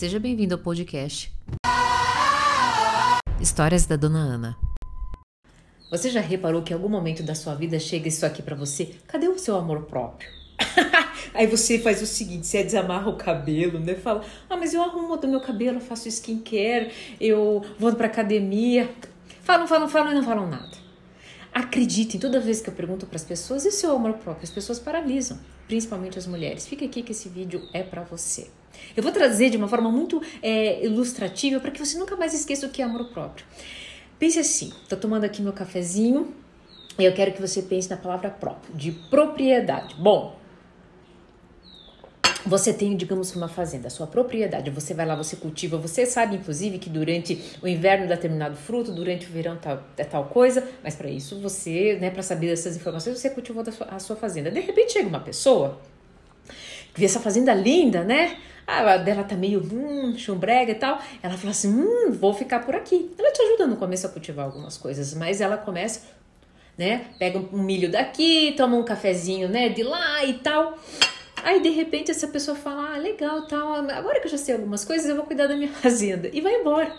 Seja bem-vindo ao podcast Histórias da Dona Ana. Você já reparou que em algum momento da sua vida chega isso aqui para você? Cadê o seu amor próprio? Aí você faz o seguinte, você desamarra o cabelo, né? Fala, ah, mas eu arrumo do meu cabelo, faço skincare, eu vou pra academia. Falam, falam, falam e não falam nada. Acreditem, toda vez que eu pergunto para as pessoas, e seu amor próprio? As pessoas paralisam, principalmente as mulheres. Fica aqui que esse vídeo é para você. Eu vou trazer de uma forma muito é, ilustrativa para que você nunca mais esqueça o que é amor próprio. Pense assim: tô tomando aqui meu cafezinho e eu quero que você pense na palavra próprio, de propriedade. Bom, você tem, digamos, uma fazenda, a sua propriedade, você vai lá, você cultiva, você sabe, inclusive, que durante o inverno dá determinado fruto, durante o verão tal, é tal coisa, mas para isso você, né, para saber dessas informações, você cultivou sua, a sua fazenda. De repente chega uma pessoa que vê essa fazenda linda, né? Ah, dela tá meio hum, chumbrega e tal. Ela fala assim: hum, vou ficar por aqui. Ela te ajuda no começo a cultivar algumas coisas, mas ela começa, né? Pega um milho daqui, toma um cafezinho, né, de lá e tal. Aí de repente essa pessoa fala: ah, legal, tal, agora que eu já sei algumas coisas, eu vou cuidar da minha fazenda. E vai embora.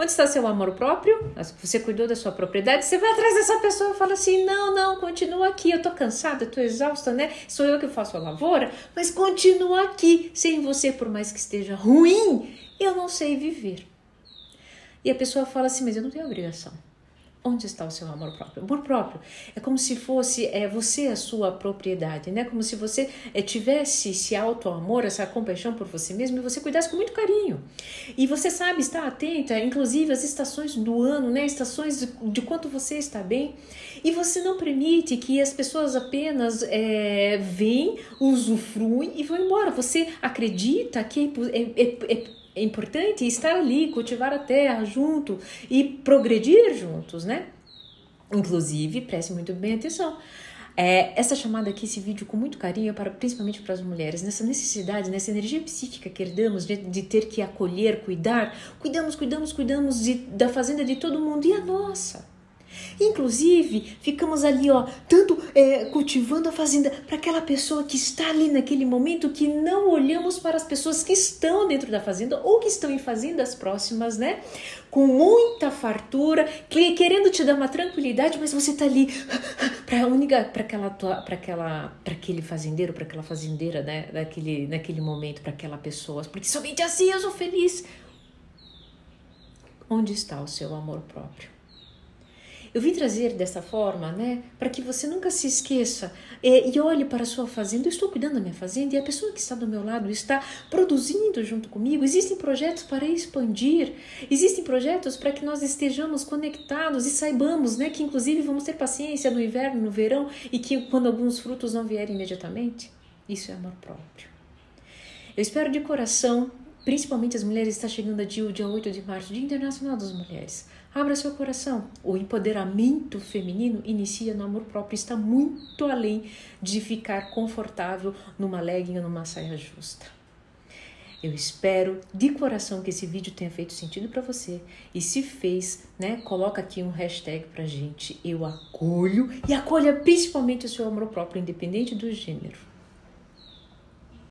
Onde está seu amor próprio? Você cuidou da sua propriedade? Você vai atrás dessa pessoa e fala assim: não, não, continua aqui. Eu tô cansada, eu tô exausta, né? Sou eu que faço a lavoura, mas continua aqui. Sem você, por mais que esteja ruim, eu não sei viver. E a pessoa fala assim: mas eu não tenho obrigação. Onde está o seu amor próprio? Amor próprio é como se fosse é, você a sua propriedade, né? Como se você é, tivesse esse auto-amor, essa compaixão por você mesmo e você cuidasse com muito carinho. E você sabe estar atenta, inclusive às estações do ano, né? Estações de, de quanto você está bem. E você não permite que as pessoas apenas é, vêm, usufruem e vão embora. Você acredita que é, é, é é importante estar ali, cultivar a terra junto e progredir juntos, né? Inclusive, preste muito bem atenção. É, essa chamada aqui, esse vídeo com muito carinho, para, principalmente para as mulheres, nessa necessidade, nessa energia psíquica que herdamos de, de ter que acolher, cuidar, cuidamos, cuidamos, cuidamos de, da fazenda de todo mundo e a nossa. Inclusive, ficamos ali, ó, tanto é, cultivando a fazenda para aquela pessoa que está ali naquele momento que não olhamos para as pessoas que estão dentro da fazenda ou que estão em fazendas próximas, né? Com muita fartura, querendo te dar uma tranquilidade, mas você tá ali para única para aquela para aquela para aquele fazendeiro, para aquela fazendeira, né, naquele naquele momento para aquela pessoa, porque somente assim eu sou feliz. Onde está o seu amor próprio? Eu vim trazer dessa forma, né, para que você nunca se esqueça é, e olhe para a sua fazenda. Eu estou cuidando da minha fazenda e a pessoa que está do meu lado está produzindo junto comigo. Existem projetos para expandir, existem projetos para que nós estejamos conectados e saibamos, né, que inclusive vamos ter paciência no inverno, no verão e que quando alguns frutos não vierem imediatamente. Isso é amor próprio. Eu espero de coração principalmente as mulheres, está chegando a dia, dia 8 de março, Dia Internacional das Mulheres. Abra seu coração. O empoderamento feminino inicia no amor próprio, está muito além de ficar confortável numa legging ou numa saia justa. Eu espero de coração que esse vídeo tenha feito sentido para você. E se fez, né, coloca aqui um hashtag pra gente. Eu acolho e acolha principalmente o seu amor próprio, independente do gênero.